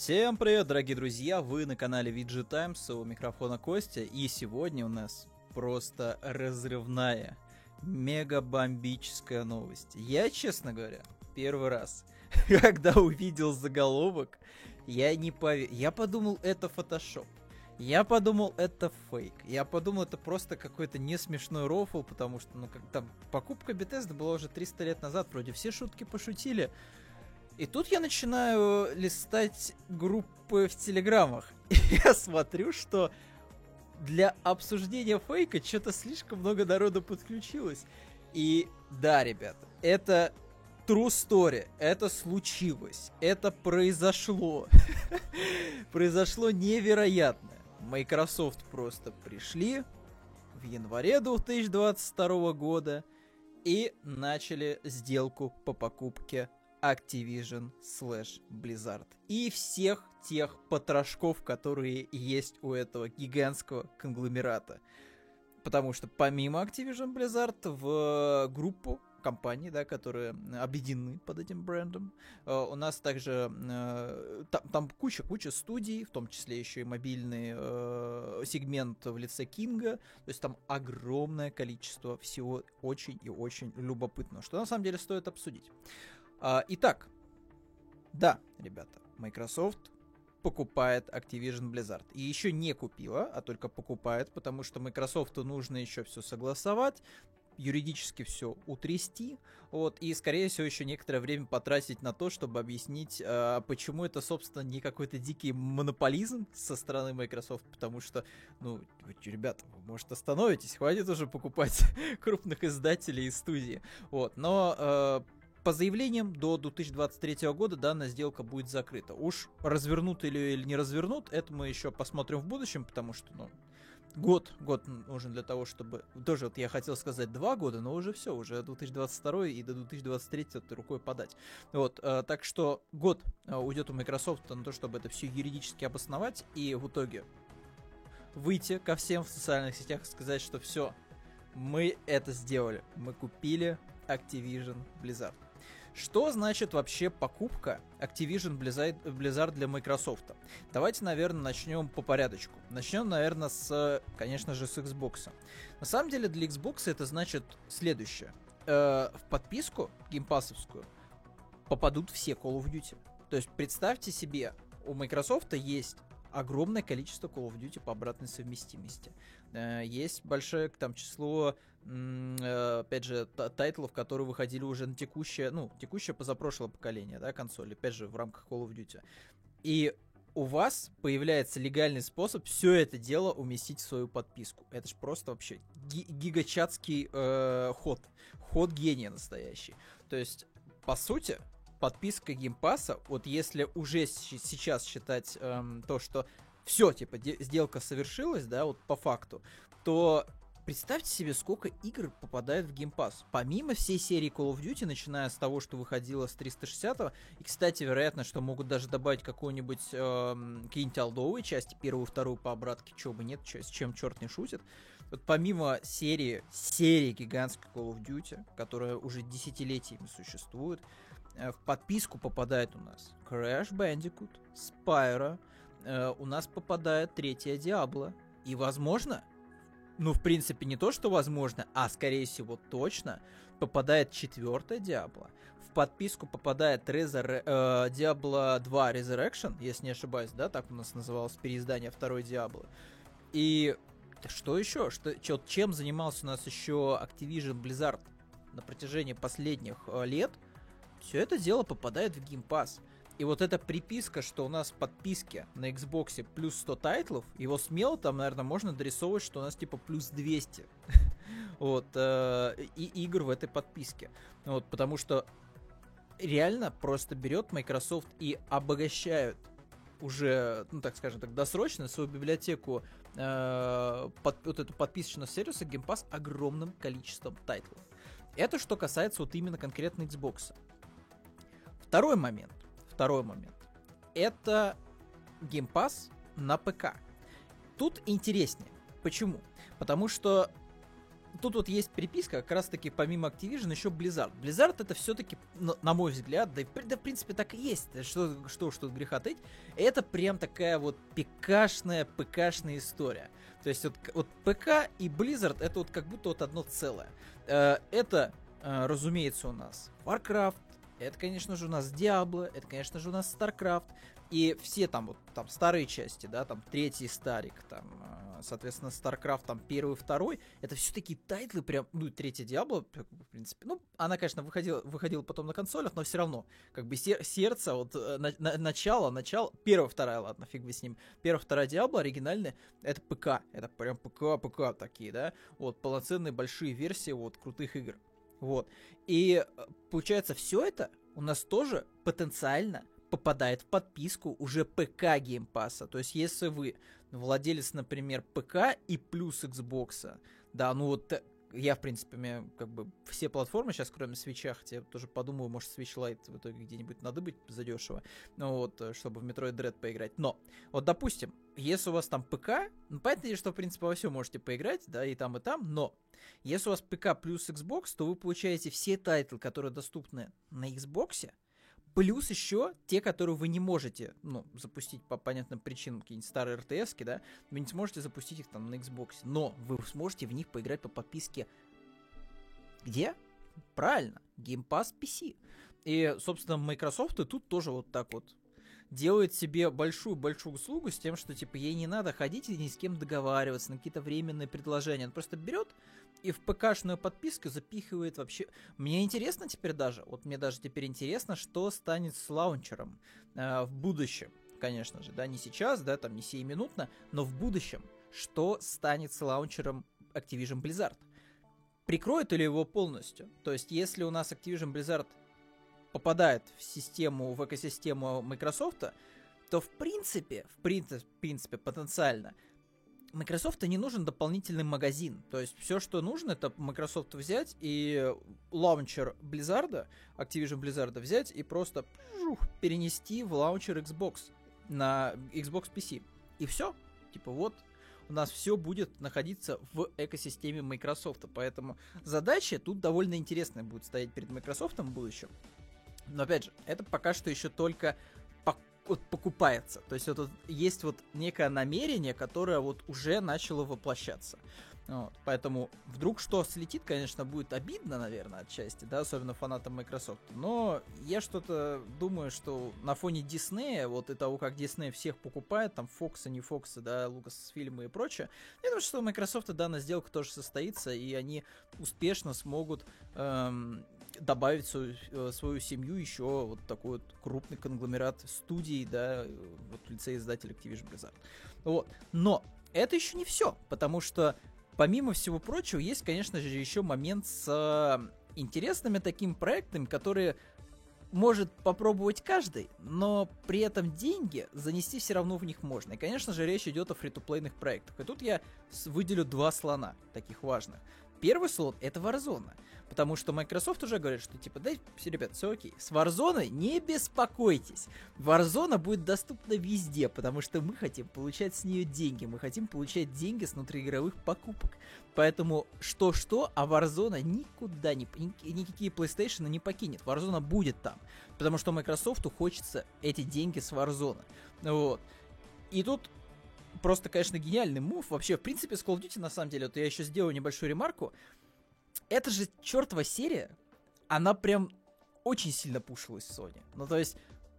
Всем привет, дорогие друзья! Вы на канале VG Times, у микрофона Костя, и сегодня у нас просто разрывная, мега-бомбическая новость. Я, честно говоря, первый раз, когда увидел заголовок, я не поверил. Я подумал, это фотошоп. Я подумал, это фейк. Я подумал, это просто какой-то не смешной рофл, потому что, ну, как там, покупка Bethesda была уже 300 лет назад, вроде все шутки пошутили. И тут я начинаю листать группы в телеграммах. И я смотрю, что для обсуждения фейка что-то слишком много народу подключилось. И да, ребята, это true story. Это случилось. Это произошло. произошло невероятное. Microsoft просто пришли в январе 2022 года и начали сделку по покупке Activision slash Blizzard. И всех тех потрошков, которые есть у этого гигантского конгломерата. Потому что помимо Activision Blizzard в группу компаний, да, которые объединены под этим брендом. Uh, у нас также uh, там, там куча-куча студий, в том числе еще и мобильный uh, сегмент в лице Кинга. То есть там огромное количество всего очень и очень любопытного, что на самом деле стоит обсудить. Итак, да, ребята, Microsoft покупает Activision Blizzard. И еще не купила, а только покупает, потому что Microsoft нужно еще все согласовать, юридически все утрясти, вот, и, скорее всего, еще некоторое время потратить на то, чтобы объяснить, э, почему это, собственно, не какой-то дикий монополизм со стороны Microsoft, потому что, ну, ребята, вы, может, остановитесь, хватит уже покупать крупных издателей и студии, вот, но э, по заявлениям, до 2023 года данная сделка будет закрыта. Уж развернут или, или не развернут, это мы еще посмотрим в будущем, потому что, ну, год, год нужен для того, чтобы... Тоже вот я хотел сказать два года, но уже все, уже 2022 и до 2023 это рукой подать. Вот, э, так что год э, уйдет у Microsoft на то, чтобы это все юридически обосновать, и в итоге выйти ко всем в социальных сетях и сказать, что все, мы это сделали, мы купили Activision Blizzard. Что значит вообще покупка Activision Blizzard для Microsoft? Давайте, наверное, начнем по порядочку. Начнем, наверное, с, конечно же, с Xbox. На самом деле для Xbox это значит следующее. Э, в подписку геймпасовскую попадут все Call of Duty. То есть представьте себе, у Microsoft есть огромное количество Call of Duty по обратной совместимости. Э, есть большое там число, э, опять же, тайтлов, которые выходили уже на текущее, ну, текущее позапрошлое поколение, да, консоли, опять же, в рамках Call of Duty. И у вас появляется легальный способ все это дело уместить в свою подписку. Это ж просто вообще ги- гигачатский э, ход. Ход гения настоящий. То есть, по сути, подписка геймпаса, вот если уже сейчас считать эм, то, что все, типа, сделка совершилась, да, вот по факту, то представьте себе, сколько игр попадает в Game. Помимо всей серии Call of Duty, начиная с того, что выходило с 360 и, кстати, вероятно, что могут даже добавить какую-нибудь э, какие-нибудь алдовые части, первую, вторую по обратке, чего бы нет, с чем черт не шутит. Вот помимо серии, серии гигантской Call of Duty, которая уже десятилетиями существует, в подписку попадает у нас Crash Bandicoot, Spyro, э, у нас попадает третья Диабло. И возможно, ну, в принципе, не то, что возможно, а скорее всего точно, попадает четвертая Диабло. В подписку попадает Резор, э, Diablo 2 Resurrection, если не ошибаюсь, да, так у нас называлось переиздание второй Диабло. И что еще? Что, чем занимался у нас еще Activision Blizzard на протяжении последних э, лет? Все это дело попадает в Game Pass. И вот эта приписка, что у нас в подписке на Xbox плюс 100 тайтлов, его смело там, наверное, можно дорисовывать, что у нас типа плюс 200 вот, э, и игр в этой подписке. Вот, потому что реально просто берет Microsoft и обогащают уже, ну так скажем так, досрочно свою библиотеку э, под, вот эту подписочного сервиса Game Pass огромным количеством тайтлов. Это что касается вот именно конкретно Xbox. Второй момент второй момент. Это Game Pass на ПК. Тут интереснее. Почему? Потому что тут вот есть переписка, как раз таки помимо Activision еще Blizzard. Blizzard это все-таки, на, мой взгляд, да, да в принципе так и есть, что, что, что греха тыть, это прям такая вот пикашная, пкашная история. То есть вот, вот ПК и Blizzard это вот как будто вот одно целое. Э, это, э, разумеется, у нас Warcraft, это, конечно же, у нас Diablo, это, конечно же, у нас StarCraft, и все там вот там старые части, да, там третий Варик, там, э, соответственно, StarCraft, там первый, второй, это все такие тайтлы прям, ну, третий Diablo, в принципе, ну, она, конечно, выходила, выходила потом на консолях, но все равно, как бы сер- сердце, вот, э, на, на, начало, начало, первая, вторая, ладно, фиг бы с ним, первая, вторая Diablo оригинальная, это ПК, это прям ПК, ПК такие, да, вот, полноценные большие версии, вот, крутых игр, вот, и э, получается, все это у нас тоже потенциально попадает в подписку уже ПК геймпаса. То есть, если вы владелец, например, ПК и плюс Xbox, да, ну вот э, я, в принципе, мне как бы все платформы сейчас, кроме Switch а, хотя я тоже подумаю, может, Switch Lite в итоге где-нибудь надыбать задешево, ну вот, э, чтобы в Metroid Dread поиграть. Но, вот, допустим, если у вас там ПК, ну, понятно, что, в принципе, во все можете поиграть, да, и там, и там, но если у вас ПК плюс Xbox, то вы получаете все тайтлы, которые доступны на Xbox, Плюс еще те, которые вы не можете, ну, запустить по понятным причинам, какие-нибудь старые РТС, да, вы не сможете запустить их там на Xbox, но вы сможете в них поиграть по подписке где? Правильно, Game Pass PC. И, собственно, Microsoft и тут тоже вот так вот делает себе большую-большую услугу с тем, что, типа, ей не надо ходить и ни с кем договариваться на какие-то временные предложения. Он просто берет и в ПКшную подписку запихивает вообще... Мне интересно теперь даже, вот мне даже теперь интересно, что станет с лаунчером э, в будущем, конечно же, да, не сейчас, да, там не сиюминутно, но в будущем, что станет с лаунчером Activision Blizzard? Прикроет ли его полностью? То есть, если у нас Activision Blizzard попадает в систему, в экосистему Microsoft, то в принципе, в принципе, в принципе потенциально Microsoft не нужен дополнительный магазин. То есть все, что нужно, это Microsoft взять и лаунчер Blizzard, Activision Blizzard взять и просто жух, перенести в лаунчер Xbox на Xbox PC. И все. Типа вот у нас все будет находиться в экосистеме Microsoft. Поэтому задача тут довольно интересная будет стоять перед Microsoft в будущем. Но опять же, это пока что еще только вот покупается. То есть вот, вот есть вот некое намерение, которое вот уже начало воплощаться. Вот, поэтому вдруг что слетит, конечно, будет обидно, наверное, отчасти, да, особенно фанатам Microsoft. Но я что-то думаю, что на фоне Диснея, вот и того, как Дисней всех покупает, там Фоксы, не Фоксы, да, Лукас фильмы и прочее, я думаю, что у Microsoft данная сделка тоже состоится, и они успешно смогут эм, добавить свою, э, свою семью еще вот такой вот крупный конгломерат студий, да, вот в лице издателя Activision Blizzard. Вот. Но это еще не все, потому что помимо всего прочего есть, конечно же, еще момент с э, интересными такими проектами, которые может попробовать каждый, но при этом деньги занести все равно в них можно. И, конечно же, речь идет о фри-то-плейных проектах. И тут я выделю два слона, таких важных. Первый слот — это Warzone. Потому что Microsoft уже говорит, что типа, да, все, ребят, все окей. С Warzone не беспокойтесь. Warzone будет доступна везде, потому что мы хотим получать с нее деньги. Мы хотим получать деньги с внутриигровых покупок. Поэтому что-что, а Warzone никуда не... Никакие PlayStation не покинет. Warzone будет там. Потому что Microsoft хочется эти деньги с Warzone. Вот. И тут просто, конечно, гениальный мув. Вообще, в принципе, с Call of Duty, на самом деле, вот я еще сделаю небольшую ремарку эта же чертова серия, она прям очень сильно пушилась Sony. Ну, то есть,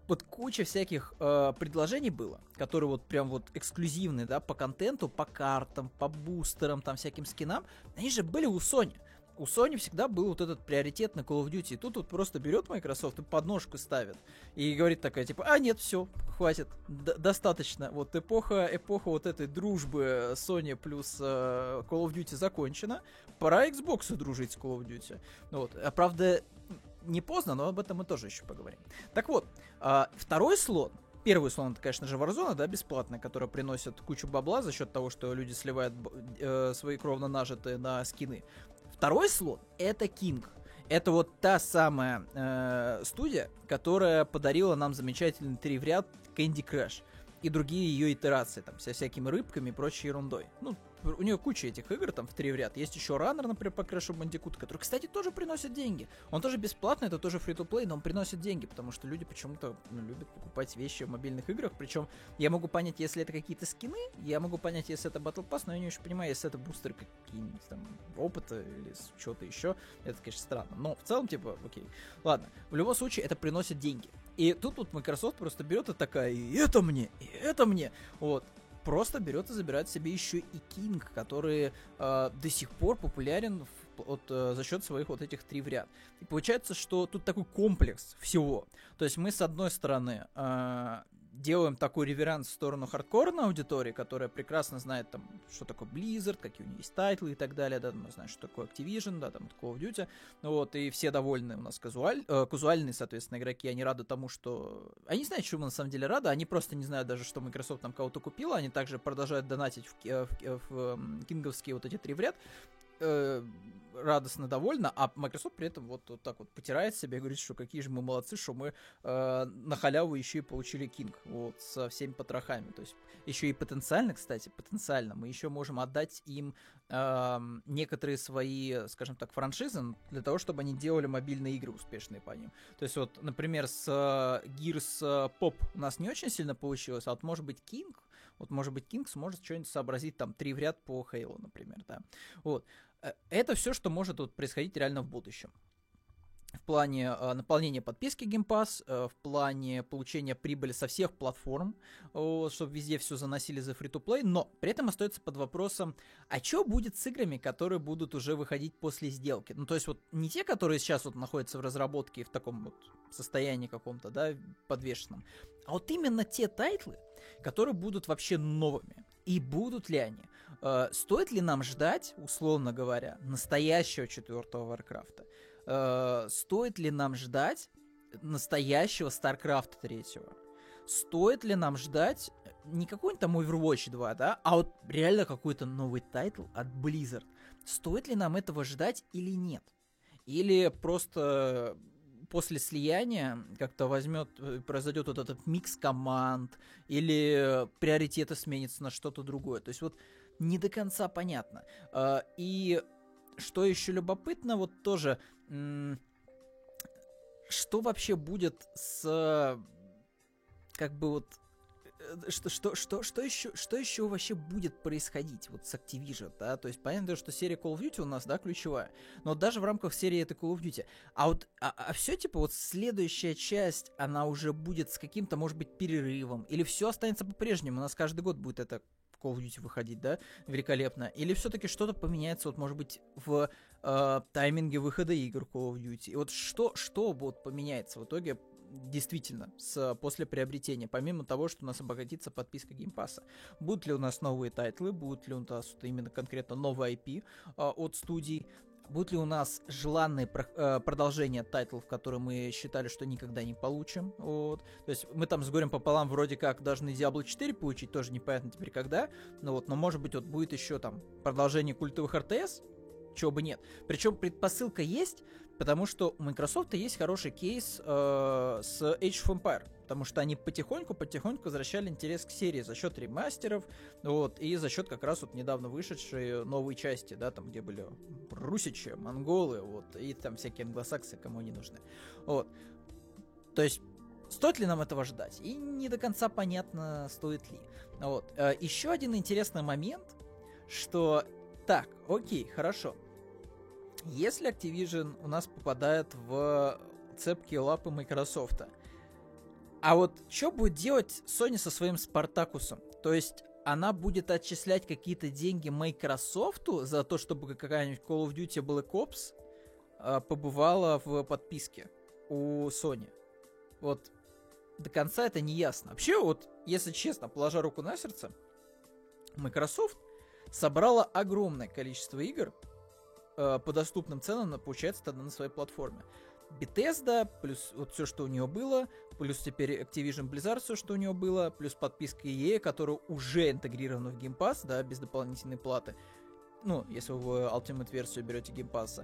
вот куча всяких э, предложений было, которые вот прям вот эксклюзивные, да, по контенту, по картам, по бустерам, там всяким скинам, они же были у Sony у Sony всегда был вот этот приоритет на Call of Duty. И тут вот просто берет Microsoft и подножку ставит. И говорит такая, типа, а нет, все, хватит, достаточно. Вот эпоха, эпоха вот этой дружбы Sony плюс э, Call of Duty закончена. Пора Xbox дружить с Call of Duty. Вот. А правда, не поздно, но об этом мы тоже еще поговорим. Так вот, э, второй слот, Первый слон, это, конечно же, Warzone, да, бесплатная, которая приносит кучу бабла за счет того, что люди сливают э, свои кровно нажитые на скины. Второй слот — это King. Это вот та самая э, студия, которая подарила нам замечательный три в ряд Candy Crush и другие ее итерации, там, со всякими рыбками и прочей ерундой. Ну, у нее куча этих игр там в три в ряд. Есть еще Runner, например, по Crash Bandicoot, который, кстати, тоже приносит деньги. Он тоже бесплатный, это тоже free to play, но он приносит деньги, потому что люди почему-то ну, любят покупать вещи в мобильных играх. Причем я могу понять, если это какие-то скины, я могу понять, если это Battle Pass, но я не очень понимаю, если это бустеры какие-нибудь там опыта или что-то еще. Это, конечно, странно. Но в целом, типа, окей. Ладно. В любом случае, это приносит деньги. И тут вот Microsoft просто берет и такая, и это мне, и это мне. Вот просто берет и забирает себе еще и King, который э, до сих пор популярен в, от, э, за счет своих вот этих три в ряд. И получается, что тут такой комплекс всего. То есть мы с одной стороны э, делаем такой реверанс в сторону хардкорной аудитории, которая прекрасно знает, там, что такое Blizzard, какие у нее есть тайтлы и так далее, да, мы знаем, что такое Activision, да, там, Call of Duty, вот, и все довольны у нас казуаль, э, казуальные, соответственно, игроки, они рады тому, что... Они знают, чему на самом деле рады, они просто не знают даже, что Microsoft там кого-то купила, они также продолжают донатить в, в, в, в кинговские вот эти три в ряд, э, радостно довольна, а Microsoft при этом вот, вот так вот потирает себя и говорит, что какие же мы молодцы, что мы э, на халяву еще и получили King вот со всеми потрохами. То есть еще и потенциально, кстати, потенциально мы еще можем отдать им э, некоторые свои, скажем так, франшизы для того, чтобы они делали мобильные игры успешные по ним. То есть вот, например, с э, Gears Pop у нас не очень сильно получилось, а вот может быть King, вот может быть King сможет что-нибудь сообразить там три в ряд по Halo, например, да. Вот. Э, это все, что может вот происходить реально в будущем. В плане э, наполнения подписки Game Pass, э, в плане получения прибыли со всех платформ, э, чтобы везде все заносили за free-to-play, но при этом остается под вопросом, а что будет с играми, которые будут уже выходить после сделки? Ну, то есть вот не те, которые сейчас вот находятся в разработке в таком вот состоянии каком-то, да, подвешенном, а вот именно те тайтлы, которые будут вообще новыми. И будут ли они? Э, стоит ли нам ждать, условно говоря, настоящего четвертого Варкрафта? Э, стоит ли нам ждать настоящего Старкрафта третьего? Стоит ли нам ждать не какой-нибудь там Overwatch 2, да, а вот реально какой-то новый тайтл от Blizzard? Стоит ли нам этого ждать или нет? Или просто после слияния как-то возьмет, э, произойдет вот этот микс команд, или приоритеты сменятся на что-то другое. То есть вот не до конца понятно. А, и что еще любопытно, вот тоже, что вообще будет с как бы вот что, что, что, что, еще, что еще вообще будет происходить вот с Activision, да? То есть понятно, что серия Call of Duty у нас, да, ключевая, но даже в рамках серии это Call of Duty. А вот, а, а все типа вот следующая часть, она уже будет с каким-то, может быть, перерывом, или все останется по-прежнему, у нас каждый год будет это Call of Duty выходить, да, великолепно, или все-таки что-то поменяется, вот, может быть, в э, тайминге выхода игр Call of Duty, и вот что, что вот поменяется в итоге действительно с, после приобретения, помимо того, что у нас обогатится подписка геймпаса. Будут ли у нас новые тайтлы, будут ли у нас именно конкретно новые IP а, от студий, Будут ли у нас желанные про- э, продолжения тайтлов, которые мы считали, что никогда не получим? Вот. То есть мы там с горем пополам вроде как должны Diablo 4 получить, тоже непонятно теперь когда. Ну вот, но может быть вот будет еще там продолжение культовых РТС, чего бы нет. Причем предпосылка есть, Потому что у Microsoft есть хороший кейс э, с Age of Empire. Потому что они потихоньку-потихоньку возвращали интерес к серии за счет ремастеров, вот, и за счет как раз вот недавно вышедшей новой части, да, там, где были русичи, монголы, вот, и там всякие англосаксы, кому они нужны. Вот. То есть Стоит ли нам этого ждать? И не до конца понятно, стоит ли. Вот. Э, еще один интересный момент, что так, окей, хорошо. Если Activision у нас попадает в цепкие лапы Microsoft, а вот что будет делать Sony со своим Спартакусом? То есть она будет отчислять какие-то деньги Microsoft за то, чтобы какая-нибудь Call of Duty Black Ops э, побывала в подписке у Sony. Вот до конца это не ясно. Вообще, вот, если честно, положа руку на сердце, Microsoft собрала огромное количество игр, э, по доступным ценам, получается, тогда на своей платформе. Bethesda, плюс вот все, что у нее было, плюс теперь Activision Blizzard, все, что у нее было, плюс подписка EA, которая уже интегрирована в Game Pass, да, без дополнительной платы. Ну, если вы Ultimate версию берете Game Pass.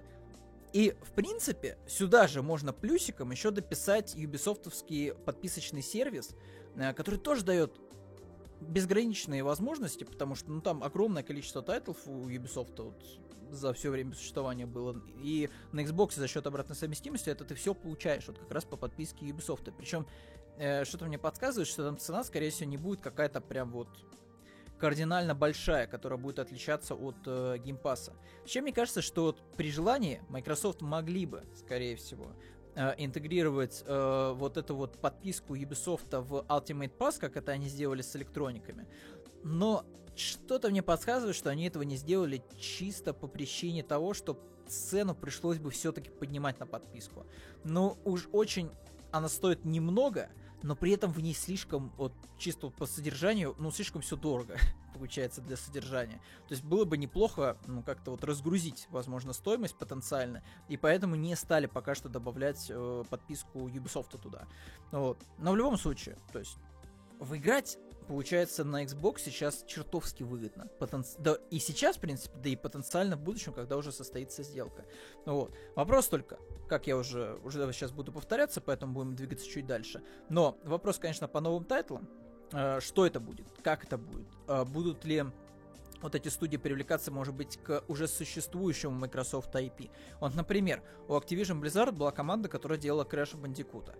И, в принципе, сюда же можно плюсиком еще дописать Ubisoft овский подписочный сервис, э, который тоже дает безграничные возможности, потому что ну, там огромное количество тайтлов у Ubisoft вот, за все время существования было. И на Xbox за счет обратной совместимости это ты все получаешь вот как раз по подписке Ubisoft. Причем э, что-то мне подсказывает, что там цена, скорее всего, не будет какая-то прям вот кардинально большая, которая будет отличаться от э, Game Pass а. Чем мне кажется, что вот при желании Microsoft могли бы, скорее всего, интегрировать э, вот эту вот подписку Ubisoft в Ultimate Pass, как это они сделали с электрониками. Но что-то мне подсказывает, что они этого не сделали чисто по причине того, что цену пришлось бы все-таки поднимать на подписку. Ну, уж очень она стоит немного, но при этом в ней слишком, вот чисто по содержанию, ну, слишком все дорого получается для содержания. То есть было бы неплохо, ну, как-то вот разгрузить, возможно, стоимость потенциально, и поэтому не стали пока что добавлять э, подписку Ubisoft туда. Вот. Но в любом случае, то есть, выиграть получается на Xbox сейчас чертовски выгодно. Потенци... Да и сейчас, в принципе, да и потенциально в будущем, когда уже состоится сделка. Вот. Вопрос только, как я уже, уже сейчас буду повторяться, поэтому будем двигаться чуть дальше. Но вопрос, конечно, по новым тайтлам. Э, что это будет? Как это будет? Э, будут ли вот эти студии привлекаться, может быть, к уже существующему Microsoft IP. Вот, например, у Activision Blizzard была команда, которая делала Crash Bandicoot.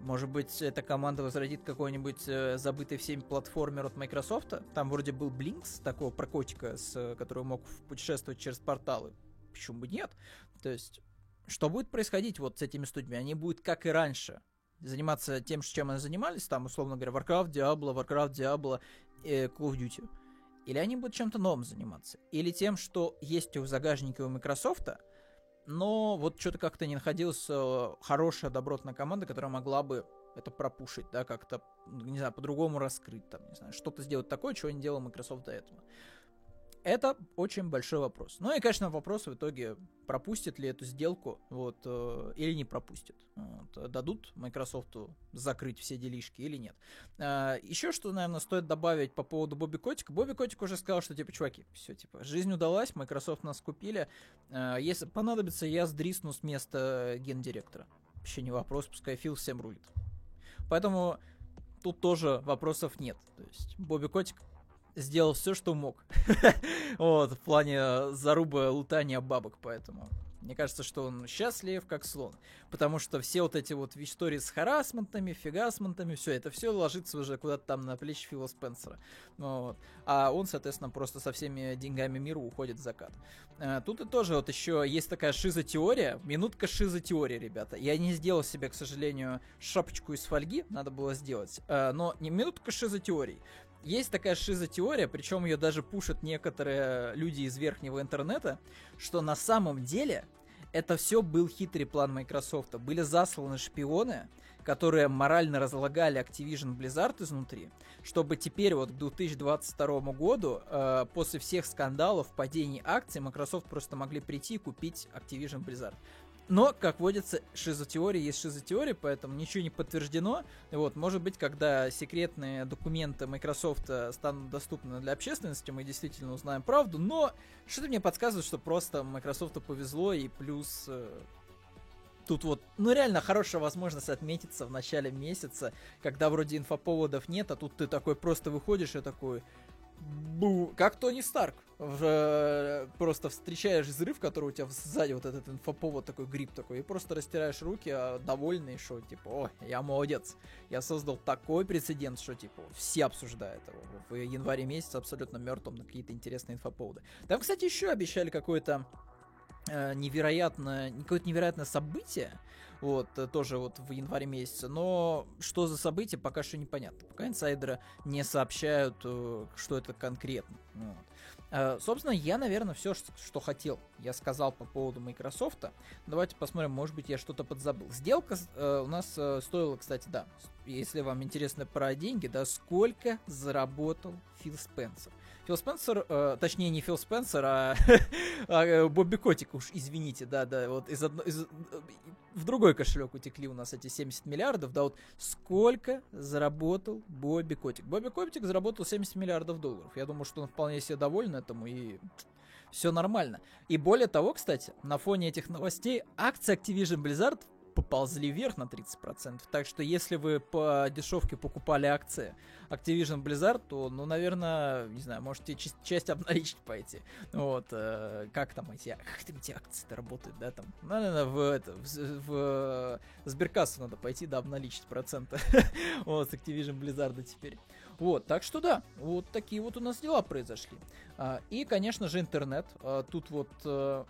Может быть, эта команда возродит какой-нибудь э, забытый всеми платформер от Microsoft? Там вроде был Блинкс, такого про котика, с, который мог путешествовать через порталы. Почему бы нет? То есть, что будет происходить вот с этими студиями? Они будут, как и раньше, заниматься тем, чем они занимались, там, условно говоря, Warcraft, Diablo, Warcraft, Diablo, э, Call of Duty. Или они будут чем-то новым заниматься. Или тем, что есть в загажнике у Microsoft, но вот что-то как-то не находилась э, хорошая добротная команда, которая могла бы это пропушить, да, как-то, не знаю, по-другому раскрыть, там, не знаю, что-то сделать такое, чего не делал Microsoft до этого. Это очень большой вопрос. Ну и, конечно, вопрос в итоге, пропустит ли эту сделку, вот, э, или не пропустит. Вот, дадут Microsoft закрыть все делишки или нет. Э, еще что, наверное, стоит добавить по поводу Бобби Котика. Бобби Котик уже сказал, что, типа, чуваки, все, типа, жизнь удалась, Microsoft нас купили. Э, если понадобится, я сдрисну с места гендиректора. Вообще не вопрос, пускай Фил всем рулит. Поэтому тут тоже вопросов нет. То есть Бобби Котик сделал все, что мог. вот, в плане заруба лутания бабок, поэтому. Мне кажется, что он счастлив, как слон. Потому что все вот эти вот истории с харасментами, фигасментами, все это все ложится уже куда-то там на плечи Фила Спенсера. Вот. А он, соответственно, просто со всеми деньгами мира уходит в закат. А, тут и тоже вот еще есть такая шизотеория. Минутка шизотеории, ребята. Я не сделал себе, к сожалению, шапочку из фольги, надо было сделать. А, но не минутка шизотеорий. Есть такая шизотеория, причем ее даже пушат некоторые люди из верхнего интернета, что на самом деле это все был хитрый план Microsoft. Были засланы шпионы, которые морально разлагали Activision Blizzard изнутри, чтобы теперь вот к 2022 году, э, после всех скандалов, падений акций, Microsoft просто могли прийти и купить Activision Blizzard. Но, как водится, шизотеория есть шизотеория, поэтому ничего не подтверждено. Вот, может быть, когда секретные документы Microsoft э, станут доступны для общественности, мы действительно узнаем правду, но что-то мне подсказывает, что просто Microsoft повезло, и плюс э, тут вот, ну реально хорошая возможность отметиться в начале месяца, когда вроде инфоповодов нет, а тут ты такой просто выходишь и такой, Бу, как Тони Старк. Э, просто встречаешь взрыв, который у тебя сзади вот этот инфоповод такой гриб такой, и просто растираешь руки, а довольный, что типа, о, я молодец, я создал такой прецедент, что типа все обсуждают его. В январе месяце абсолютно мертвым на какие-то интересные инфоповоды. Там, кстати, еще обещали какое-то э, невероятное, какое-то невероятное событие, вот, э, тоже вот в январе месяце, но что за событие, пока что непонятно. Пока инсайдеры не сообщают, э, что это конкретно. Вот. Собственно, я, наверное, все, что хотел, я сказал по поводу Microsoft. Давайте посмотрим, может быть, я что-то подзабыл. Сделка у нас стоила, кстати, да, если вам интересно про деньги, да, сколько заработал Фил Спенсер. Фил Спенсер, э, точнее не Фил Спенсер, а, а э, Бобби Котик, уж извините, да, да, вот из одно, из, в другой кошелек утекли у нас эти 70 миллиардов, да, вот сколько заработал Бобби Котик. Бобби Котик заработал 70 миллиардов долларов. Я думаю, что он вполне себе доволен этому и все нормально. И более того, кстати, на фоне этих новостей акции Activision Blizzard поползли вверх на 30%. Так что если вы по дешевке покупали акции Activision Blizzard, то, ну, наверное, не знаю, можете часть, часть обналичить пойти. Вот, э, как там эти, как там эти акции-то работают, да, там, наверное, в, это, в, в, в сберкассу надо пойти, да, обналичить проценты. вот, с Activision Blizzard теперь. Вот, так что да, вот такие вот у нас дела произошли. А, и, конечно же, интернет. А, тут вот э,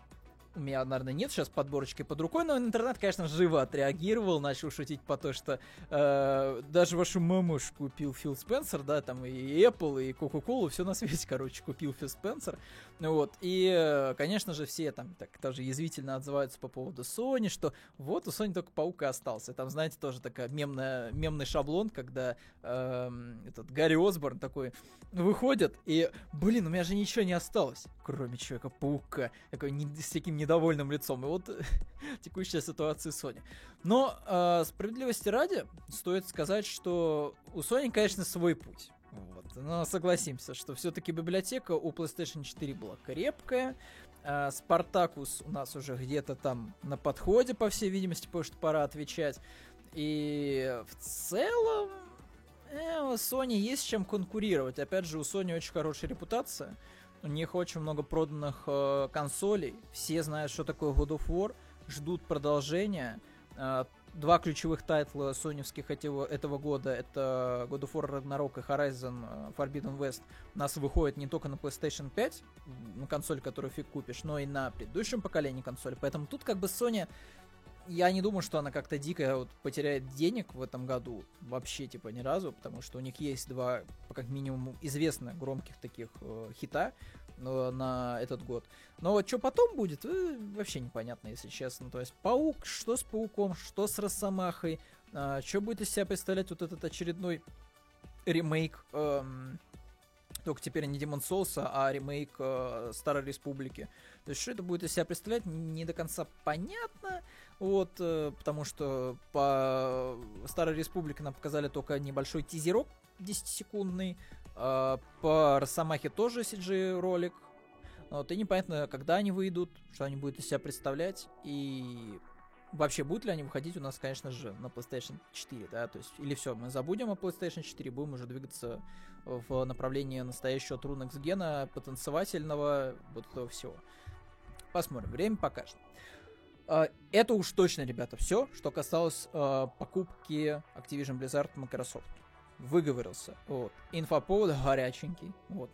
у меня, наверное, нет сейчас подборочки под рукой, но интернет, конечно, живо отреагировал, начал шутить по то, что э, даже вашу мамуш купил Фил Спенсер, да, там и Apple, и Coca-Cola, все на свете, короче, купил Фил Спенсер, вот, и, э, конечно же, все там так даже язвительно отзываются по поводу Sony, что вот у Sony только паук и остался, там, знаете, тоже такая мемная, мемный шаблон, когда э, этот Гарри Осборн такой выходит, и, блин, у меня же ничего не осталось, кроме Человека-паука, такой не, с таким недовольным лицом. И вот текущая ситуация Sony. Но э, справедливости ради, стоит сказать, что у Sony, конечно, свой путь. Вот. Но согласимся, что все-таки библиотека у PlayStation 4 была крепкая. Спартакус у нас уже где-то там на подходе, по всей видимости, потому что пора отвечать. И в целом э, у Sony есть с чем конкурировать. Опять же, у Sony очень хорошая репутация. У них очень много проданных э, консолей. Все знают, что такое God of War. Ждут продолжения. Э, два ключевых тайтла соневских этого, этого года это God of War Ragnarok и Horizon э, Forbidden West у нас выходит не только на PlayStation 5, на консоль, которую фиг купишь, но и на предыдущем поколении консоли. Поэтому тут как бы Sony я не думаю, что она как-то дико вот потеряет денег в этом году. Вообще, типа, ни разу, потому что у них есть два, как минимум, известных громких таких э, хита э, на этот год. Но вот что потом будет, э, вообще непонятно, если честно. То есть, Паук, что с Пауком, что с Росомахой, э, что будет из себя представлять вот этот очередной ремейк эм, только теперь не Demon Souls, а ремейк э, Старой Республики. То есть, что это будет из себя представлять, не до конца понятно. Вот, э, потому что по Старой Республике нам показали только небольшой тизерок 10-секундный. Э, по Росомахе тоже CG-ролик. Вот, и непонятно, когда они выйдут, что они будут из себя представлять. И вообще, будут ли они выходить у нас, конечно же, на PlayStation 4, да, то есть, или все, мы забудем о PlayStation 4, будем уже двигаться в направлении настоящего True Gen, потанцевательного, вот этого всего. Посмотрим, время покажет. А, это уж точно, ребята, все, что касалось э, покупки Activision Blizzard Microsoft. Выговорился. Вот. Инфоповод горяченький. Вот.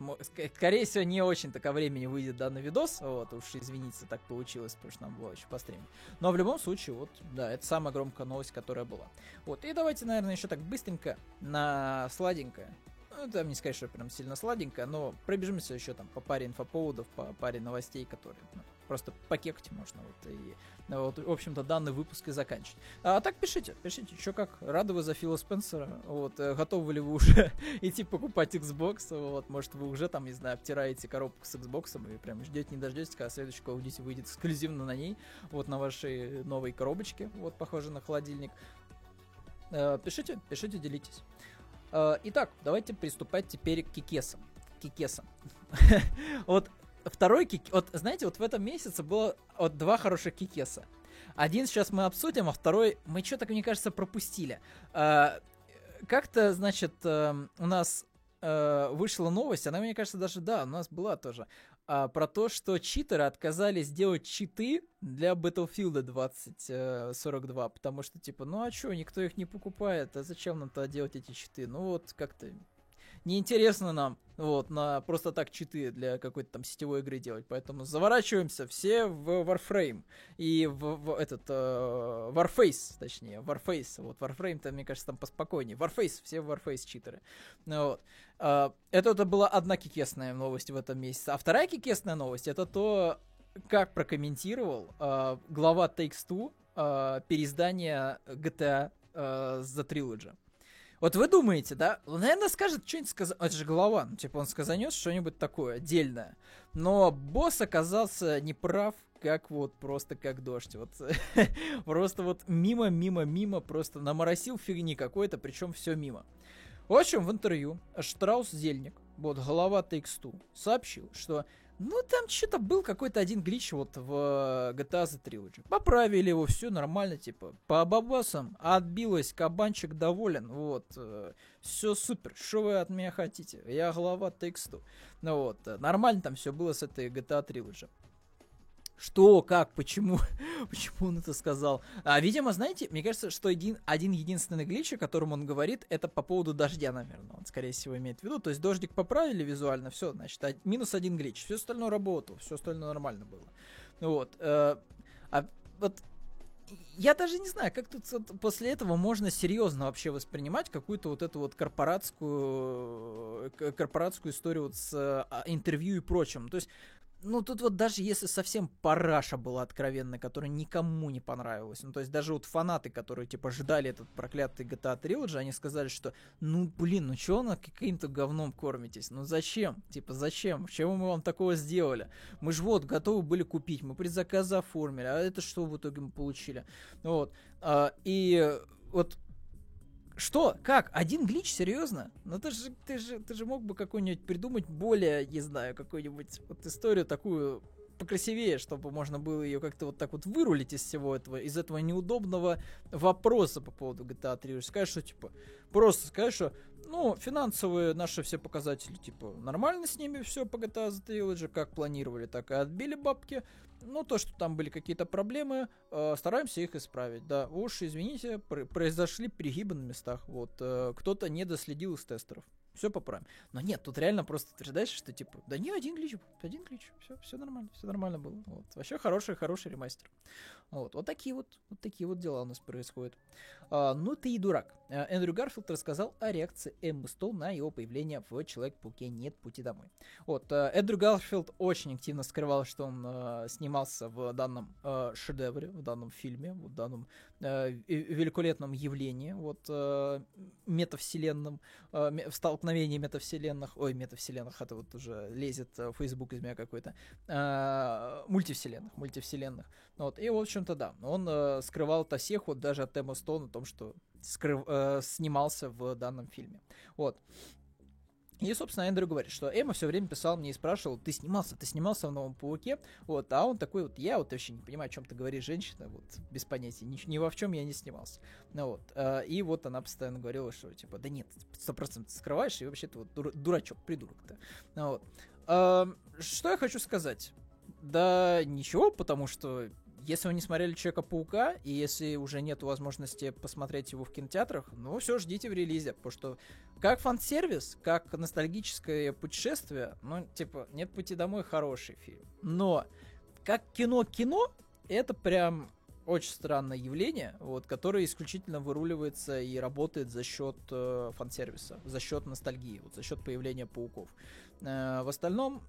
Скорее всего, не очень-то ко времени выйдет данный видос. Вот, уж извините, так получилось, потому что нам было еще по стриму. Но в любом случае, вот, да, это самая громкая новость, которая была. Вот, и давайте, наверное, еще так быстренько на сладенькое ну, там не сказать, что прям сильно сладенькая, но пробежимся еще там по паре инфоповодов, по паре новостей, которые ну, просто покекать можно. Вот, и, ну, вот, в общем-то, данный выпуск и заканчивать. А, а так пишите, пишите, что как, рады вы за Фила Спенсера, вот, э, готовы ли вы уже идти покупать Xbox, вот, может, вы уже там, не знаю, обтираете коробку с Xbox и прям ждете, не дождетесь, когда следующий Call of Duty выйдет эксклюзивно на ней, вот, на вашей новой коробочке, вот, похоже на холодильник. Э, пишите, пишите, делитесь. Э, итак, давайте приступать теперь к кикесам. Кикесам. вот второй кик... Вот, знаете, вот в этом месяце было вот два хороших кикеса. Один сейчас мы обсудим, а второй мы что-то, мне кажется, пропустили. Э, как-то, значит, э, у нас вышла новость, она, мне кажется, даже, да, у нас была тоже, а, про то, что читеры отказались делать читы для Battlefield 2042, потому что, типа, ну а чё, никто их не покупает, а зачем нам-то делать эти читы? Ну вот, как-то неинтересно нам вот, на просто так читы для какой-то там сетевой игры делать. Поэтому заворачиваемся все в Warframe. И в, в этот э, Warface, точнее, Warface. Вот Warframe-то, мне кажется, там поспокойнее. Warface, все Warface читеры. Ну, вот. Э, это, это была одна кикесная новость в этом месяце. А вторая кикесная новость, это то, как прокомментировал э, глава Takes-Two э, переиздание GTA э, The Trilogy. Вот вы думаете, да? Он, наверное, скажет что-нибудь сказать. Это же голова. Ну, типа, он сказанет что-нибудь такое отдельное. Но босс оказался неправ, как вот просто как дождь. Вот просто вот мимо, мимо, мимо, просто наморосил фигни какой-то, причем все мимо. В общем, в интервью Штраус Зельник, вот глава Takes Two, сообщил, что Ну, там что-то был какой-то один глич вот в GTA The Trilogy. Поправили его, все нормально, типа, по бабасам отбилось, кабанчик доволен, вот, э, все супер, что вы от меня хотите? Я глава тексту. Ну вот, э, нормально там все было с этой GTA Trilogy. Что, как, почему, почему он это сказал? А, видимо, знаете, мне кажется, что один, один единственный глич, о котором он говорит, это по поводу дождя, наверное, он, скорее всего, имеет в виду. То есть дождик поправили визуально, все, значит, а, минус один глич, все остальное работало, все остальное нормально было. Вот. Э, а вот я даже не знаю, как тут после этого можно серьезно вообще воспринимать какую-то вот эту вот корпоратскую, э, корпоратскую историю вот с а, интервью и прочим. То есть ну, тут вот даже если совсем параша была откровенная, которая никому не понравилась, ну, то есть даже вот фанаты, которые, типа, ждали этот проклятый GTA Trilogy, они сказали, что, ну, блин, ну чё на каким-то говном кормитесь? Ну, зачем? Типа, зачем? Чего мы вам такого сделали? Мы же вот готовы были купить, мы предзаказы оформили, а это что в итоге мы получили? Вот. А, и вот что? Как? Один глич? Серьезно? Ну ты же, ты же, ты же мог бы какой-нибудь придумать более, не знаю, какую-нибудь вот историю такую покрасивее, чтобы можно было ее как-то вот так вот вырулить из всего этого, из этого неудобного вопроса по поводу GTA 3. Сказать, что типа, просто сказать, что ну, финансовые наши все показатели, типа, нормально с ними все по GTA Trilogy, как планировали, так и отбили бабки. Ну, то, что там были какие-то проблемы, э, стараемся их исправить. Да, уж, извините, пр- произошли перегибы на местах. Вот, э, кто-то не доследил из тестеров все поправим. Но нет, тут реально просто утверждаешь, что типа, да не, один глич, один глич, все, все нормально, все нормально было. Вот. Вообще хороший, хороший ремастер. Вот, вот такие вот, вот такие вот дела у нас происходят. А, ну ты и дурак. А, Эндрю Гарфилд рассказал о реакции Эммы Стоу на его появление в Человек-пауке «Нет пути домой». Вот, а, Эндрю Гарфилд очень активно скрывал, что он а, снимался в данном а, шедевре, в данном фильме, в данном а, великолепном явлении, вот, а, метавселенном, а, в столкновении метавселенных, ой, метавселенных, это вот уже лезет а, Facebook из меня какой-то, а, мультивселенных, мультивселенных. Вот, и, в общем-то, да, он а, скрывал это всех, вот даже от Эмма Стоун о том, что скрыв, э, снимался в данном фильме. Вот. И, собственно, Эндрю говорит, что Эмма все время писал мне и спрашивал, ты снимался, ты снимался в «Новом пауке?» Вот, а он такой вот, я вот вообще не понимаю, о чем ты говоришь, женщина, вот, без понятия, ни, ни во чем я не снимался. Ну вот, э, и вот она постоянно говорила, что, типа, да нет, сто процентов скрываешь, и вообще ты вот дур, дурачок, придурок-то. Ну вот. Э, что я хочу сказать? Да ничего, потому что если вы не смотрели Человека-паука, и если уже нет возможности посмотреть его в кинотеатрах, ну все, ждите в релизе, потому что как фан-сервис, как ностальгическое путешествие, ну, типа, «Нет пути домой» хороший фильм. Но как кино-кино, это прям очень странное явление, вот, которое исключительно выруливается и работает за счет э, фан-сервиса, за счет ностальгии, вот, за счет появления пауков. Э, в остальном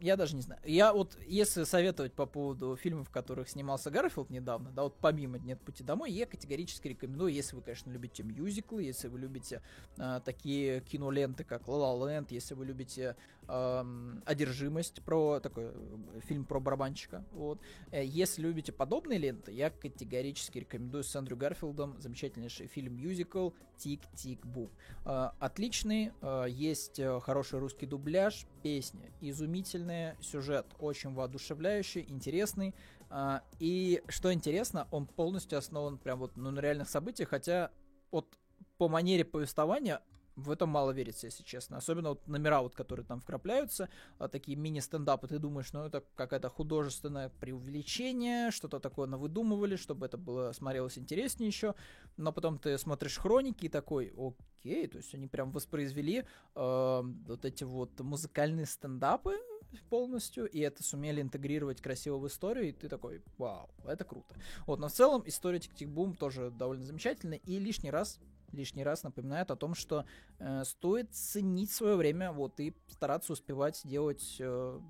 я даже не знаю. Я вот, если советовать по поводу фильмов, в которых снимался Гарфилд недавно, да, вот помимо «Нет пути домой», я категорически рекомендую, если вы, конечно, любите мюзиклы, если вы любите э, такие киноленты, как «Ла Ла Ленд», если вы любите э, «Одержимость», про такой э, фильм про барабанщика, вот. Э, если любите подобные ленты, я категорически рекомендую с Эндрю Гарфилдом замечательнейший фильм-мюзикл «Тик-тик-бум». Э, отличный, э, есть э, хороший русский дубляж, песня изумительная, сюжет очень воодушевляющий, интересный. А, и что интересно, он полностью основан прям вот ну, на реальных событиях, хотя вот по манере повествования в этом мало верится, если честно. Особенно вот номера, вот, которые там вкрапляются, а, такие мини-стендапы, ты думаешь, ну это какое-то художественное преувеличение, что-то такое навыдумывали, чтобы это было смотрелось интереснее еще. Но потом ты смотришь хроники и такой, окей, то есть они прям воспроизвели э, вот эти вот музыкальные стендапы полностью, и это сумели интегрировать красиво в историю, и ты такой, вау, это круто. Вот, но в целом история Тик-Тик-Бум тоже довольно замечательная, и лишний раз лишний раз напоминает о том, что э, стоит ценить свое время, вот, и стараться успевать делать э,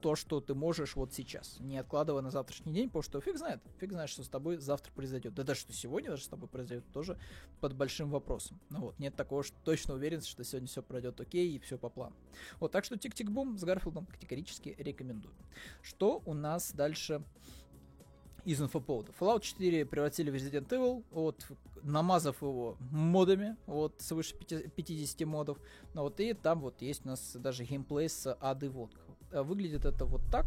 то, что ты можешь вот сейчас, не откладывая на завтрашний день, потому что фиг знает, фиг знает, что с тобой завтра произойдет. Да даже что сегодня даже с тобой произойдет, тоже под большим вопросом. Ну вот, нет такого, что точно уверенности, что сегодня все пройдет окей и все по плану. Вот, так что тик-тик-бум с Гарфилдом категорически рекомендую. Что у нас дальше из инфоповода. Fallout 4 превратили в Resident Evil, вот, намазав его модами, вот, свыше 50 модов. Ну, вот, и там вот есть у нас даже геймплей с ады водка. выглядит это вот так.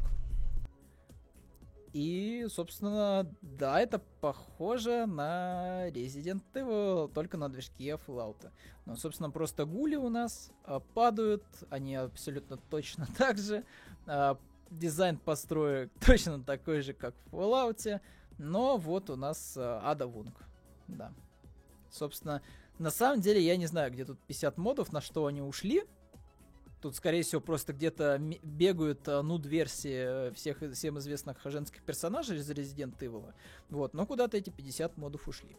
И, собственно, да, это похоже на Resident Evil, только на движке Fallout. Но, собственно, просто гули у нас а, падают, они абсолютно точно так же. Дизайн построек точно такой же, как в Fallout. Но вот у нас а, Ада Вунг. Да. Собственно, на самом деле я не знаю, где тут 50 модов, на что они ушли. Тут, скорее всего, просто где-то бегают э, нуд-версии э, всех всем известных женских персонажей из Resident Evil. Вот, но куда-то эти 50 модов ушли.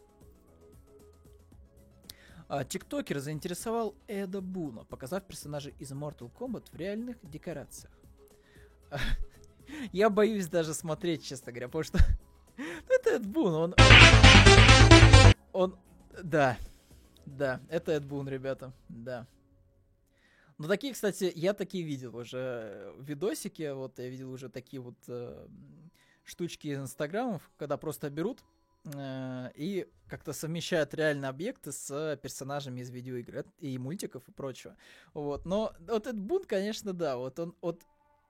А, тиктокер заинтересовал Эда Буна, показав персонажей из Mortal Kombat в реальных декорациях. Я боюсь даже смотреть, честно говоря, потому что это Эд Бун, он... Он... Да. Да, это Эд Бун, ребята. Да. Ну, такие, кстати, я такие видел уже видосики, вот я видел уже такие вот э, штучки из инстаграмов, когда просто берут э, и как-то совмещают реальные объекты с персонажами из видеоигр и мультиков и прочего. Вот, но вот этот бунт, конечно, да, вот он, вот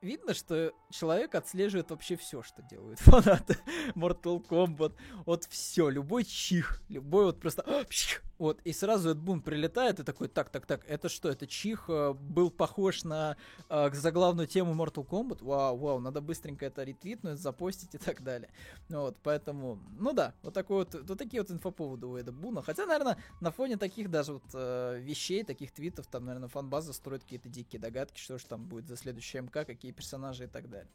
видно, что человек отслеживает вообще все, что делают фанаты Mortal Kombat. Вот все, любой чих, любой вот просто вот, и сразу этот бум прилетает и такой, так, так, так, это что, это чих э, был похож на э, заглавную тему Mortal Kombat? Вау, вау, надо быстренько это ретвитнуть, запостить и так далее. Вот, поэтому, ну да, вот такой вот, вот такие вот инфоповоды у Эда Буна. Хотя, наверное, на фоне таких даже вот э, вещей, таких твитов, там, наверное, фан-база строит какие-то дикие догадки, что же там будет за следующий МК, какие персонажи и так далее.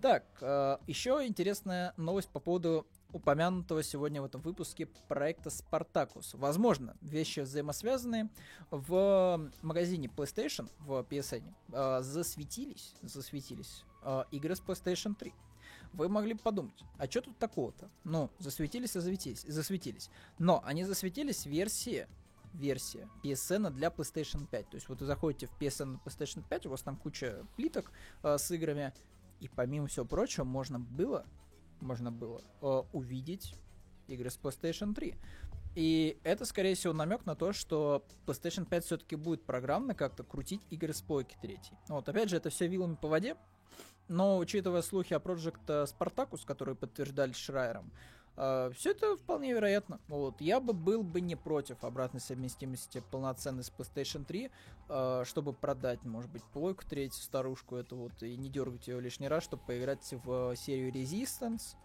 Так, э, еще интересная новость по поводу упомянутого сегодня в этом выпуске проекта Spartacus. Возможно, вещи взаимосвязанные. В магазине PlayStation, в PSN, э, засветились, засветились э, игры с PlayStation 3. Вы могли бы подумать, а что тут такого-то? Ну, засветились и засветились, засветились. Но они засветились версии версия PSN для PlayStation 5. То есть вот вы заходите в PSN на PlayStation 5, у вас там куча плиток э, с играми, и помимо всего прочего можно было можно было э, увидеть игры с PlayStation 3. И это, скорее всего, намек на то, что PlayStation 5 все-таки будет программно как-то крутить игры с плойки 3. Вот, опять же, это все вилами по воде, но учитывая слухи о Project Spartacus, которые подтверждались Шрайером, Uh, все это вполне вероятно. Вот. Я бы был бы не против обратной совместимости полноценной с PlayStation 3, uh, а, чтобы продать, может быть, плойку третью старушку эту вот и не дергать ее лишний раз, чтобы поиграть в серию Resistance.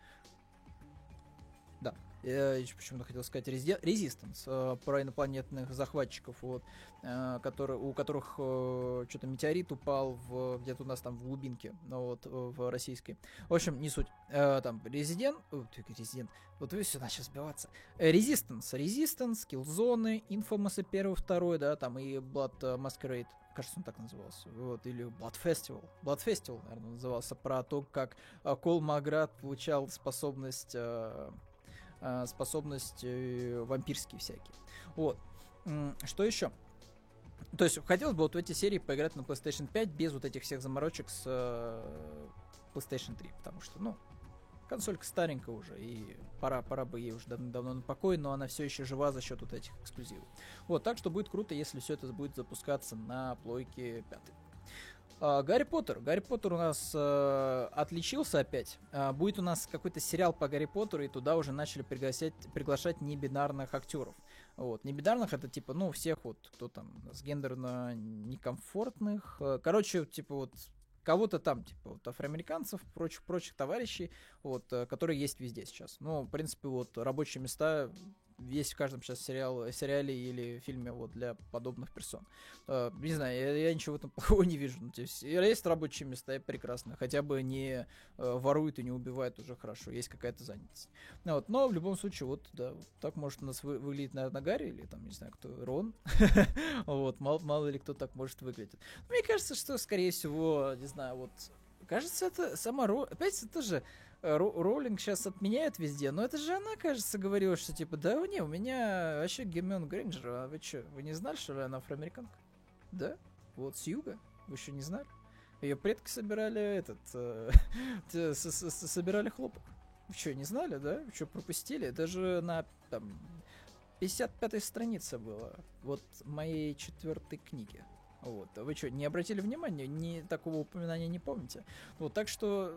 Я еще почему-то хотел сказать Resistance, э, про инопланетных захватчиков, вот, э, которые, у которых э, что-то метеорит упал в, где-то у нас там в глубинке, ну, вот, в российской. В общем, не суть. Там, Резидент, Резидент, вот вы все начали сбиваться. Resistance, Resistance, Killzone, Infamous 1, 2, да, там и Blood Masquerade кажется, он так назывался, вот, или Blood Festival, Blood Festival, наверное, назывался, про то, как Кол Маград получал способность э, способности вампирские всякие. Вот. Что еще? То есть хотелось бы вот в эти серии поиграть на PlayStation 5 без вот этих всех заморочек с э, PlayStation 3, потому что, ну, консолька старенькая уже, и пора, пора бы ей уже дав- давно на покой, но она все еще жива за счет вот этих эксклюзивов. Вот, так что будет круто, если все это будет запускаться на плойке 5. А, Гарри Поттер. Гарри Поттер у нас э, отличился опять. Э, будет у нас какой-то сериал по Гарри Поттеру, и туда уже начали приглашать, приглашать небинарных актеров. Вот. Небинарных это типа, ну, всех вот, кто там с гендерно некомфортных. Э, короче, типа вот кого-то там, типа вот афроамериканцев, прочих, прочих товарищей, вот, э, которые есть везде сейчас. Ну, в принципе, вот рабочие места есть в каждом сейчас сериал, сериале или фильме вот для подобных персон. Uh, не знаю, я, я ничего в этом плохого не вижу. Ну, есть, есть рабочие места, и прекрасно. Хотя бы не uh, воруют и не убивают уже хорошо. Есть какая-то занятость. Ну, вот, но в любом случае, вот, да, так может у нас вы, выглядеть, наверное, Гарри или там, не знаю, кто, Рон. вот, мало, мало ли кто так может выглядеть. Мне кажется, что, скорее всего, не знаю, вот, кажется, это сама Ро... Опять это же Э, Роулинг сейчас отменяет везде, но это же она, кажется, говорила, что типа, да не, у меня вообще Гермион Грейнджер, а вы что, вы не знали, что ли она афроамериканка? Да, вот с юга, вы еще не знали? Ее предки собирали этот, э, собирали хлопок. Вы что, не знали, да? Вы что, пропустили? Даже на там 55-й странице было вот моей четвертой книги. Вот. Вы что, не обратили внимания? Ни такого упоминания не помните? Вот, так что...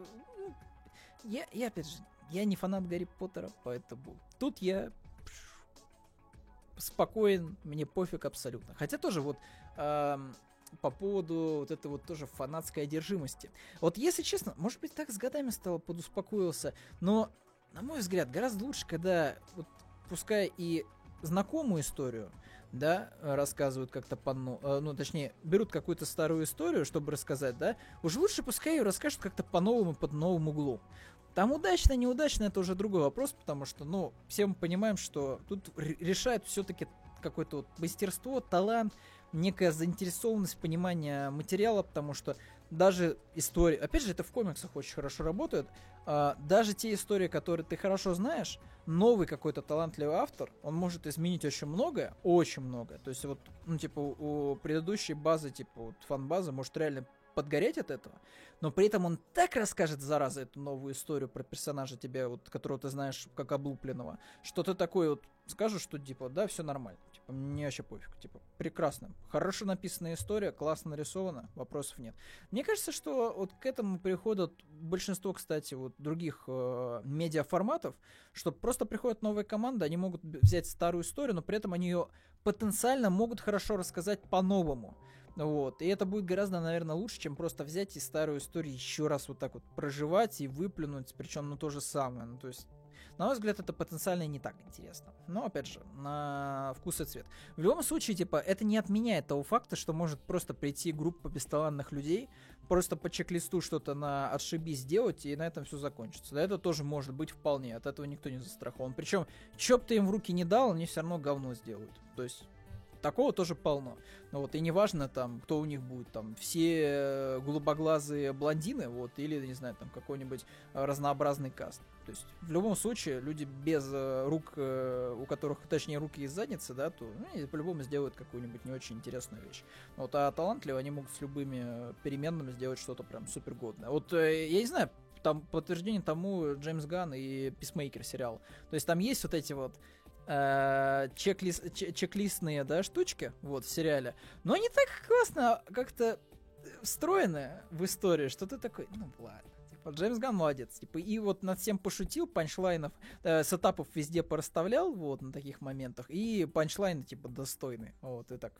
Я, я, опять же, я не фанат Гарри Поттера, поэтому тут я спокоен, мне пофиг абсолютно. Хотя тоже вот эм, по поводу вот этой вот тоже фанатской одержимости. Вот если честно, может быть так с годами стало подуспокоился, но, на мой взгляд, гораздо лучше, когда вот пускай и знакомую историю, да, рассказывают как-то по э, ну, точнее, берут какую-то старую историю, чтобы рассказать, да, уже лучше пускай ее расскажут как-то по-новому, под новым углом. Там удачно, неудачно, это уже другой вопрос, потому что, ну, все мы понимаем, что тут решает все-таки какое-то вот мастерство, талант, некая заинтересованность, понимание материала, потому что даже истории, опять же, это в комиксах очень хорошо работает, а, даже те истории, которые ты хорошо знаешь, новый какой-то талантливый автор, он может изменить очень многое, очень многое. То есть вот, ну, типа, у предыдущей базы, типа, вот фан-базы может реально подгореть от этого, но при этом он так расскажет, зараза, эту новую историю про персонажа тебе, вот, которого ты знаешь как облупленного, что ты такой вот скажешь, что типа, да, все нормально, мне вообще пофиг, типа, прекрасно, хорошо написанная история, классно нарисована, вопросов нет. Мне кажется, что вот к этому приходят большинство, кстати, вот других э, медиаформатов, что просто приходит новая команда, они могут взять старую историю, но при этом они ее потенциально могут хорошо рассказать по-новому. Вот. И это будет гораздо, наверное, лучше, чем просто взять и старую историю еще раз вот так вот проживать и выплюнуть, причем ну то же самое. Ну, то есть на мой взгляд, это потенциально не так интересно. Но, опять же, на вкус и цвет. В любом случае, типа, это не отменяет того факта, что может просто прийти группа бесталанных людей, просто по чек-листу что-то на отшиби сделать, и на этом все закончится. Да, это тоже может быть вполне, от этого никто не застрахован. Причем, что бы ты им в руки не дал, они все равно говно сделают. То есть, такого тоже полно. Ну вот, и неважно там, кто у них будет, там, все э, голубоглазые блондины, вот, или, не знаю, там, какой-нибудь э, разнообразный каст. То есть, в любом случае, люди без э, рук, у которых, точнее, руки из задницы, да, то ну, по-любому сделают какую-нибудь не очень интересную вещь. Вот, а талантливо они могут с любыми переменными сделать что-то прям супер годное. Вот, я не знаю, там подтверждение тому Джеймс Ганн и Писмейкер сериал. То есть там есть вот эти вот э, чек-лист, чек-листные, да, штучки, вот, в сериале. Но они так классно как-то встроены в историю, что ты такой, ну ладно. Типа, Джеймс Ган молодец. Типа, и вот над всем пошутил, панчлайнов, э, сетапов везде порасставлял, вот, на таких моментах, и панчлайны, типа, достойны. Вот, и так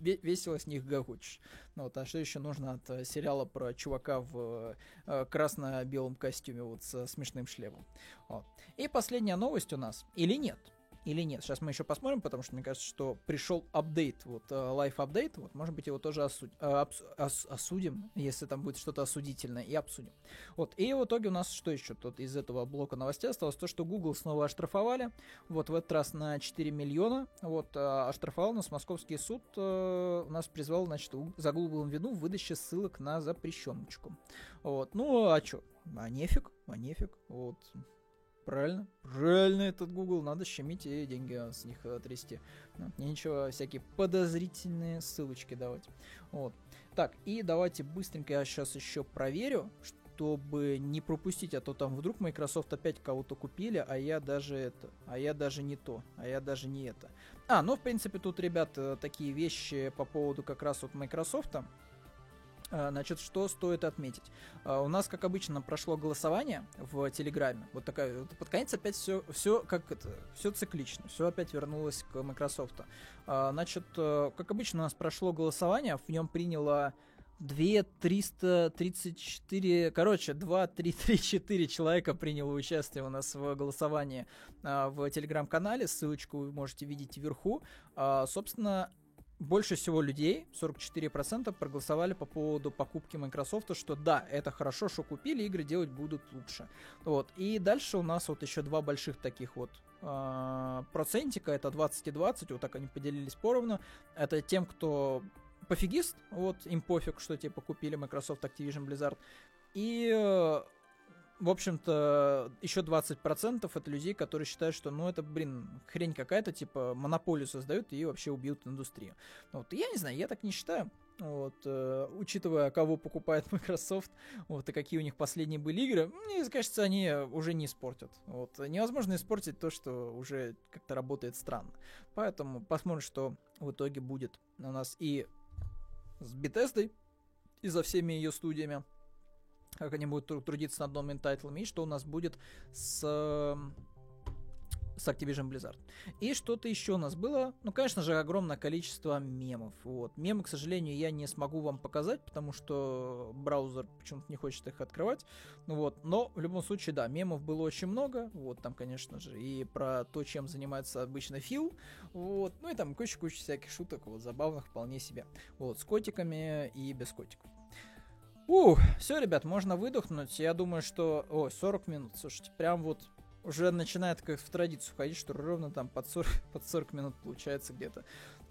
весело с них гогочешь. Ну, вот, а что еще нужно от э, сериала про чувака в э, красно-белом костюме вот со смешным шлемом? Вот. И последняя новость у нас. Или нет? Или нет. Сейчас мы еще посмотрим, потому что мне кажется, что пришел апдейт, вот лайф uh, апдейт, вот, может быть, его тоже осуд... uh, ос осудим, если там будет что-то осудительное, и обсудим. Вот, и в итоге у нас что еще тут из этого блока новостей осталось? То, что Google снова оштрафовали, вот, в этот раз на 4 миллиона, вот, uh, оштрафовал нас московский суд, uh, нас призвал, значит, за Google вину в выдаче ссылок на запрещеночку. Вот, ну, а что? А нефиг, а нефиг, вот, Правильно? Правильно этот Google. Надо щемить и деньги с них э, трясти. Ну, нечего всякие подозрительные ссылочки давать. Вот. Так, и давайте быстренько я сейчас еще проверю, чтобы не пропустить, а то там вдруг Microsoft опять кого-то купили, а я даже это, а я даже не то, а я даже не это. А, ну, в принципе, тут, ребят, такие вещи по поводу как раз вот Microsoft. А, значит, что стоит отметить? А, у нас, как обычно, прошло голосование в Телеграме. Вот такая, под конец опять все, все как это, все циклично, все опять вернулось к Microsoft. А, значит, э, как обычно, у нас прошло голосование, в нем приняло 2 334, короче, 2, 3, 3, 4 человека приняло участие у нас в голосовании в телеграм-канале, ссылочку вы можете видеть вверху. собственно, больше всего людей, 44%, проголосовали по поводу покупки Microsoft, что да, это хорошо, что купили, игры делать будут лучше. Вот. И дальше у нас вот еще два больших таких вот э, процентика, это 20 и 20, вот так они поделились поровну. Это тем, кто пофигист, вот, им пофиг, что типа купили Microsoft Activision Blizzard. И э, в общем-то, еще 20% это людей, которые считают, что, ну, это, блин, хрень какая-то, типа, монополию создают и вообще убьют индустрию. Вот, я не знаю, я так не считаю. Вот, э, учитывая, кого покупает Microsoft, вот, и какие у них последние были игры, мне кажется, они уже не испортят. Вот, невозможно испортить то, что уже как-то работает странно. Поэтому посмотрим, что в итоге будет у нас. И с Bethesda и за всеми ее студиями, как они будут трудиться над новыми тайтлами, и что у нас будет с с Activision Blizzard. И что-то еще у нас было, ну, конечно же, огромное количество мемов. Вот. Мемы, к сожалению, я не смогу вам показать, потому что браузер почему-то не хочет их открывать. Ну вот, но в любом случае, да, мемов было очень много. Вот, там, конечно же, и про то, чем занимается обычно Фил. Вот, ну и там куча-куча всяких шуток, вот, забавных вполне себе. Вот, с котиками и без котиков. Ух, все, ребят, можно выдохнуть. Я думаю, что... Ой, 40 минут. Слушайте, прям вот уже начинает как в традицию ходить, что ровно там под 40, под 40 минут получается где-то.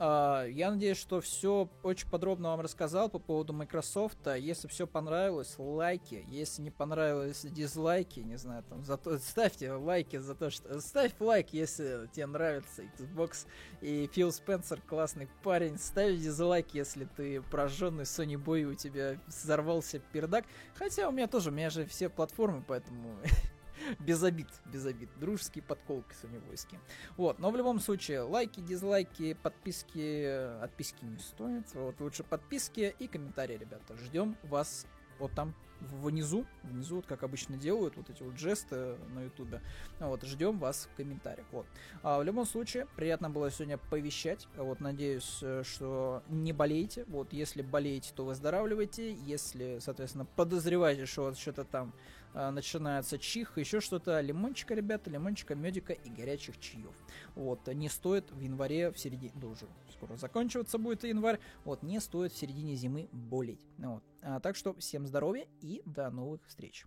А, я надеюсь, что все очень подробно вам рассказал по поводу Microsoft. Если все понравилось, лайки. Если не понравилось, дизлайки. Не знаю, там зато ставьте лайки за то, что... Ставь лайк, если тебе нравится Xbox и Фил Спенсер классный парень. Ставь дизлайк, если ты прожженный Sony Boy, у тебя взорвался пердак. Хотя у меня тоже, у меня же все платформы, поэтому без обид, без обид. Дружеские подколки соневойские. Вот, но в любом случае, лайки, дизлайки, подписки, отписки не стоят. Вот, лучше подписки и комментарии, ребята. Ждем вас вот там внизу, внизу, вот как обычно делают, вот эти вот жесты на ютубе. Вот, ждем вас в комментариях. Вот. А в любом случае, приятно было сегодня повещать. Вот, надеюсь, э, что не болеете. Вот, если болеете, то выздоравливайте. Если, соответственно, подозреваете, что вот что-то там начинается чих, еще что-то, лимончика, ребята, лимончика, медика и горячих чаев. Вот, не стоит в январе, в середине, да скоро заканчиваться будет январь, вот, не стоит в середине зимы болеть. Вот. А, так что всем здоровья и до новых встреч.